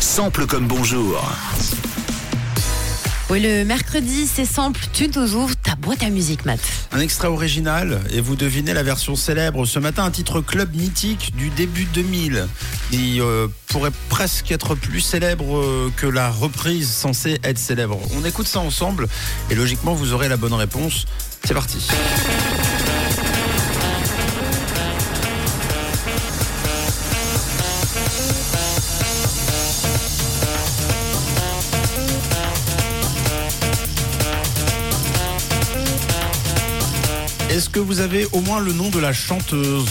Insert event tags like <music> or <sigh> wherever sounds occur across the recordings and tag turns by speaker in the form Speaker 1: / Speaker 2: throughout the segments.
Speaker 1: Sample comme bonjour.
Speaker 2: Oui, le mercredi, c'est simple, tu nous ouvres ta boîte à musique, Matt.
Speaker 3: Un extrait original et vous devinez la version célèbre. Ce matin, un titre club mythique du début 2000 qui euh, pourrait presque être plus célèbre euh, que la reprise censée être célèbre. On écoute ça ensemble et logiquement vous aurez la bonne réponse. C'est parti. Est-ce que vous avez au moins le nom de la chanteuse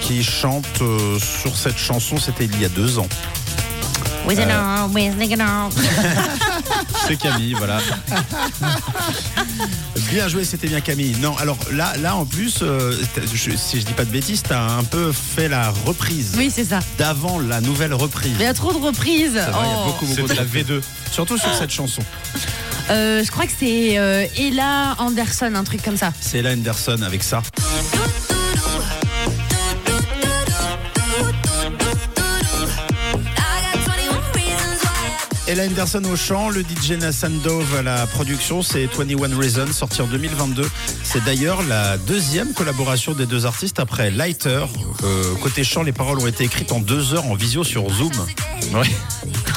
Speaker 3: qui chante euh, sur cette chanson? C'était il y a deux ans.
Speaker 2: Oui, <laughs>
Speaker 3: C'est Camille, voilà. bien joué, c'était bien Camille. Non, alors là, là en plus, euh, je- si je dis pas de bêtises, t'as un peu fait la reprise
Speaker 2: Oui, c'est ça.
Speaker 3: d'avant la nouvelle reprise.
Speaker 2: Mais il y a trop de reprises.
Speaker 3: C'est vrai, il y a
Speaker 2: Oh.
Speaker 3: beaucoup, beaucoup de la V2. Surtout sur cette chanson.
Speaker 2: Euh, je crois que c'est euh, Ella Anderson, un truc comme ça.
Speaker 3: C'est Ella Anderson avec ça. Ella Anderson au chant, le DJ Nassan Dove à la production, c'est 21 Reasons, sorti en 2022. C'est d'ailleurs la deuxième collaboration des deux artistes après Lighter. Euh, côté chant, les paroles ont été écrites en deux heures en visio sur Zoom. Ouais.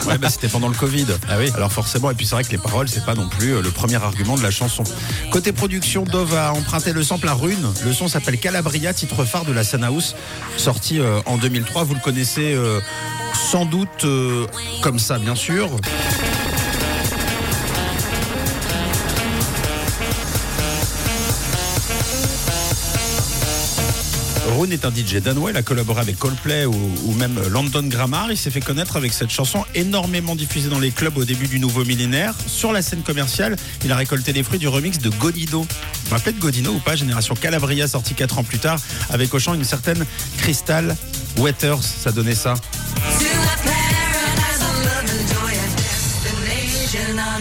Speaker 3: Ouais, bah, c'était pendant le Covid. Ah oui. Alors forcément, et puis c'est vrai que les paroles, c'est pas non plus euh, le premier argument de la chanson. Côté production, Dove a emprunté le sample à Rune. Le son s'appelle Calabria, titre phare de la Sun House, sorti euh, en 2003. Vous le connaissez euh, sans doute euh, comme ça, bien sûr. Est un DJ danois, il a collaboré avec Coldplay ou, même London Grammar. Il s'est fait connaître avec cette chanson énormément diffusée dans les clubs au début du nouveau millénaire. Sur la scène commerciale, il a récolté les fruits du remix de Godino. Vous vous rappelez de Godino ou pas? Génération Calabria, sorti 4 ans plus tard, avec au chant une certaine Crystal Waters. Ça donnait ça.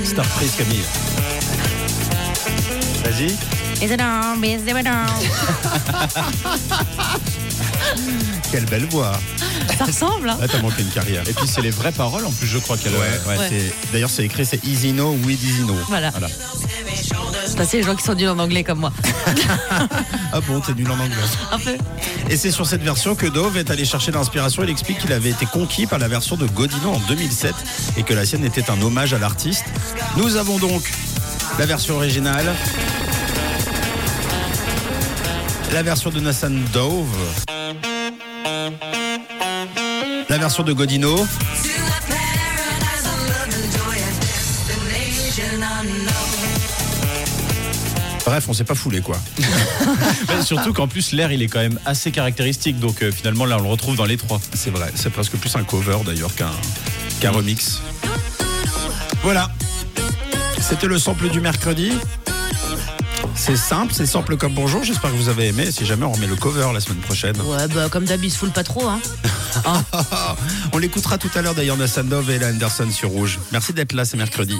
Speaker 3: Star Camille. Vas-y. <laughs> Quelle belle voix.
Speaker 2: Ça ressemble, hein
Speaker 3: Là, t'as manqué une carrière.
Speaker 4: Et puis c'est les vraies paroles en plus, je crois qu'elle.
Speaker 3: Ouais, ouais,
Speaker 2: Ouais.
Speaker 3: c'est- D'ailleurs, c'est écrit, c'est Easy No, with Easy No.
Speaker 2: Voilà. Ça, c'est les gens qui sont nuls en anglais comme moi. <laughs>
Speaker 3: Ah bon, t'es nul en anglais.
Speaker 2: Un peu.
Speaker 3: Et c'est sur cette version que Dove est allé chercher l'inspiration. Il explique qu'il avait été conquis par la version de Godino en 2007 et que la sienne était un hommage à l'artiste. Nous avons donc la version originale, la version de Nassan Dove, la version de Godino. Bref, on s'est pas foulé quoi. <laughs>
Speaker 4: Surtout qu'en plus l'air il est quand même assez caractéristique, donc euh, finalement là on le retrouve dans les trois.
Speaker 3: C'est vrai, c'est presque plus un cover d'ailleurs qu'un qu'un remix. Voilà. C'était le sample du mercredi. C'est simple, c'est sample comme bonjour. J'espère que vous avez aimé. Si jamais on remet le cover la semaine prochaine.
Speaker 2: Ouais, bah, comme d'habitude, se foule pas trop, hein. <laughs>
Speaker 3: on l'écoutera tout à l'heure d'ailleurs Nassan Dove et Ella Anderson sur Rouge. Merci d'être là, c'est mercredi.